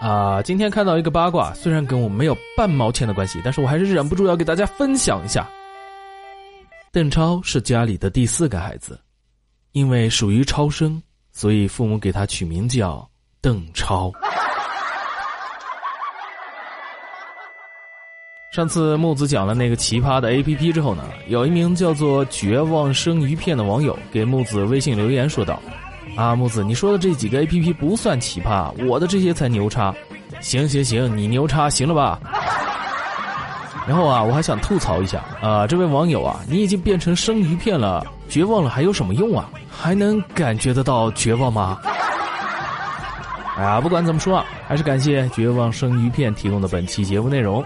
啊，今天看到一个八卦，虽然跟我没有半毛钱的关系，但是我还是忍不住要给大家分享一下。邓超是家里的第四个孩子，因为属于超生，所以父母给他取名叫邓超。上次木子讲了那个奇葩的 A P P 之后呢，有一名叫做“绝望生鱼片”的网友给木子微信留言说道：“啊，木子，你说的这几个 A P P 不算奇葩，我的这些才牛叉。行行行，你牛叉行了吧？” 然后啊，我还想吐槽一下啊，这位网友啊，你已经变成生鱼片了，绝望了还有什么用啊？还能感觉得到绝望吗？哎呀，不管怎么说啊，还是感谢绝望生鱼片提供的本期节目内容。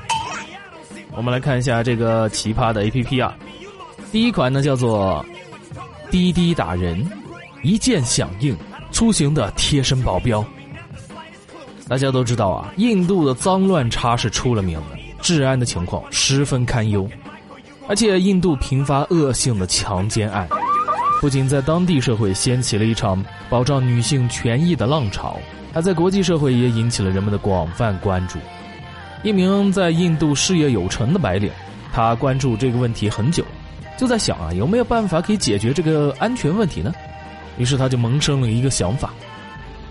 我们来看一下这个奇葩的 A P P 啊，第一款呢叫做滴滴打人，一键响应，出行的贴身保镖。大家都知道啊，印度的脏乱差是出了名的，治安的情况十分堪忧，而且印度频发恶性的强奸案，不仅在当地社会掀起了一场保障女性权益的浪潮，还在国际社会也引起了人们的广泛关注。一名在印度事业有成的白领，他关注这个问题很久，就在想啊，有没有办法可以解决这个安全问题呢？于是他就萌生了一个想法：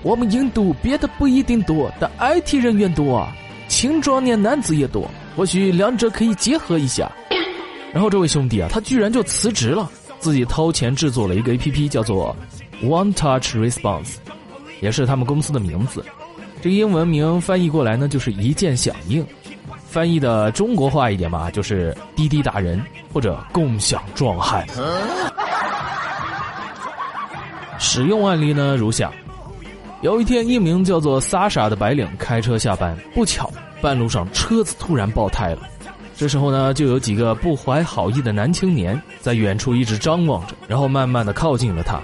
我们印度别的不一定多，但 IT 人员多啊，青壮年男子也多，或许两者可以结合一下。然后这位兄弟啊，他居然就辞职了，自己掏钱制作了一个 APP，叫做 One Touch Response，也是他们公司的名字。这英文名翻译过来呢，就是一键响应，翻译的中国话一点嘛，就是滴滴打人或者共享壮汉。使用案例呢如下：有一天，一名叫做萨莎的白领开车下班，不巧半路上车子突然爆胎了。这时候呢，就有几个不怀好意的男青年在远处一直张望着，然后慢慢的靠近了他。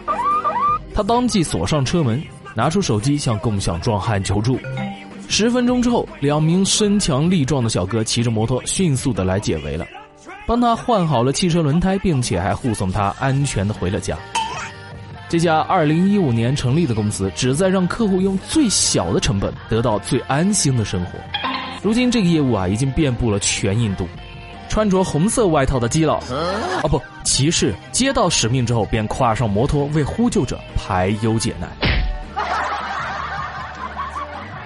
他当即锁上车门。拿出手机向共享壮汉求助。十分钟之后，两名身强力壮的小哥骑着摩托迅速的来解围了，帮他换好了汽车轮胎，并且还护送他安全的回了家。这家2015年成立的公司，旨在让客户用最小的成本得到最安心的生活。如今这个业务啊，已经遍布了全印度。穿着红色外套的基佬，啊不，骑士接到使命之后，便跨上摩托为呼救者排忧解难。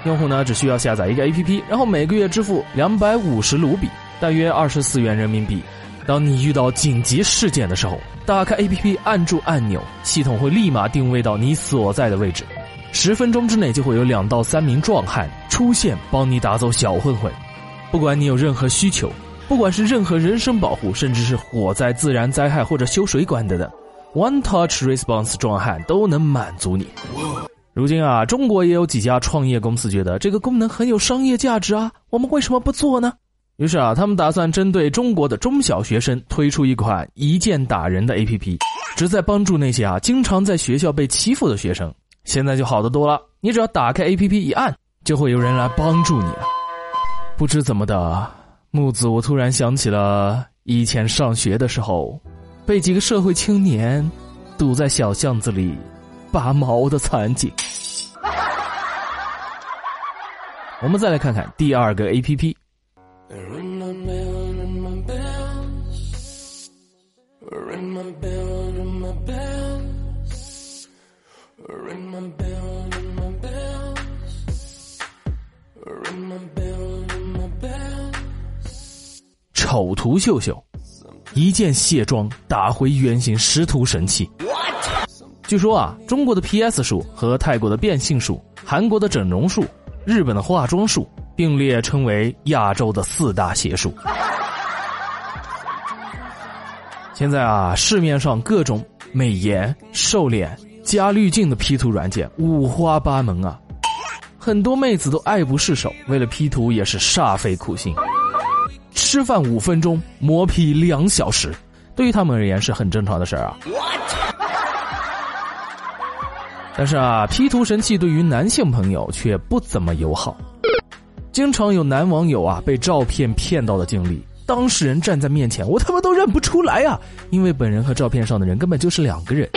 用户呢只需要下载一个 APP，然后每个月支付两百五十卢比，大约二十四元人民币。当你遇到紧急事件的时候，打开 APP，按住按钮，系统会立马定位到你所在的位置，十分钟之内就会有两到三名壮汉出现，帮你打走小混混。不管你有任何需求，不管是任何人身保护，甚至是火灾、自然灾害或者修水管等等，One Touch Response 壮汉都能满足你。如今啊，中国也有几家创业公司觉得这个功能很有商业价值啊，我们为什么不做呢？于是啊，他们打算针对中国的中小学生推出一款一键打人的 APP，旨在帮助那些啊经常在学校被欺负的学生。现在就好得多了，你只要打开 APP 一按，就会有人来帮助你了。不知怎么的，木子，我突然想起了以前上学的时候，被几个社会青年堵在小巷子里。拔毛的惨景。我们再来看看第二个 A P P。丑图秀秀，一键卸妆，打回原形，识图神器。据说啊，中国的 PS 术和泰国的变性术、韩国的整容术、日本的化妆术并列称为亚洲的四大邪术。现在啊，市面上各种美颜、瘦脸、加滤镜的 P 图软件五花八门啊，很多妹子都爱不释手，为了 P 图也是煞费苦心。吃饭五分钟，磨皮两小时，对于他们而言是很正常的事儿啊。但是啊，P 图神器对于男性朋友却不怎么友好。经常有男网友啊被照片骗到的经历，当事人站在面前，我他妈都认不出来啊，因为本人和照片上的人根本就是两个人。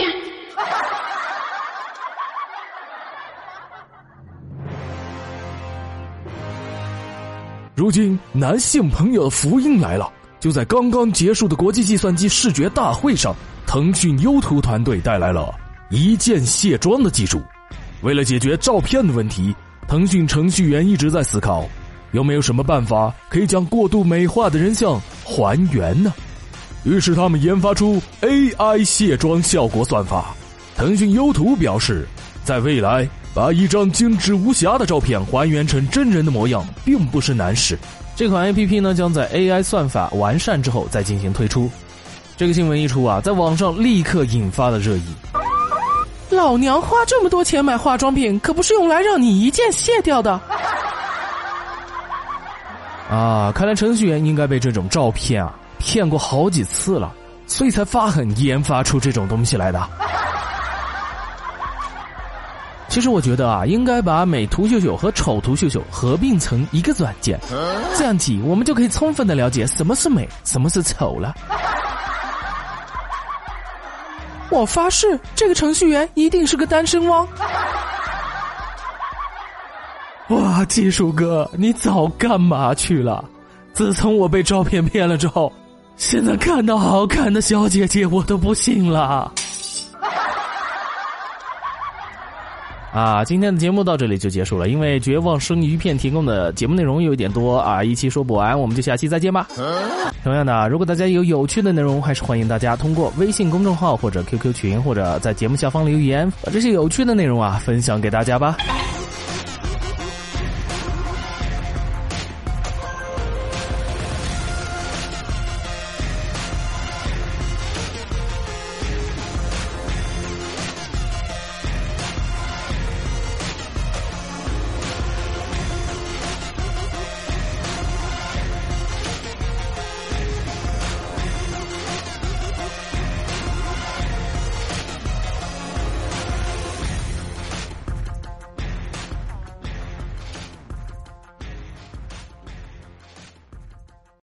如今，男性朋友的福音来了。就在刚刚结束的国际计算机视觉大会上，腾讯优图团队带来了一键卸妆的技术。为了解决照片的问题，腾讯程序员一直在思考，有没有什么办法可以将过度美化的人像还原呢？于是他们研发出 AI 卸妆效果算法。腾讯优图表示，在未来，把一张精致无瑕的照片还原成真人的模样，并不是难事。这款 A P P 呢，将在 A I 算法完善之后再进行推出。这个新闻一出啊，在网上立刻引发了热议。老娘花这么多钱买化妆品，可不是用来让你一键卸掉的。啊，看来程序员应该被这种照片啊骗过好几次了，所以才发狠研发出这种东西来的。其实我觉得啊，应该把美图秀秀和丑图秀秀合并成一个软件，这样子我们就可以充分的了解什么是美，什么是丑了。我发誓，这个程序员一定是个单身汪。哇，技术哥，你早干嘛去了？自从我被照片骗了之后，现在看到好看的小姐姐我都不信了。啊，今天的节目到这里就结束了。因为绝望生鱼片提供的节目内容有一点多啊，一期说不完，我们就下期再见吧。同样的，如果大家有有趣的内容，还是欢迎大家通过微信公众号或者 QQ 群，或者在节目下方留言，把这些有趣的内容啊分享给大家吧。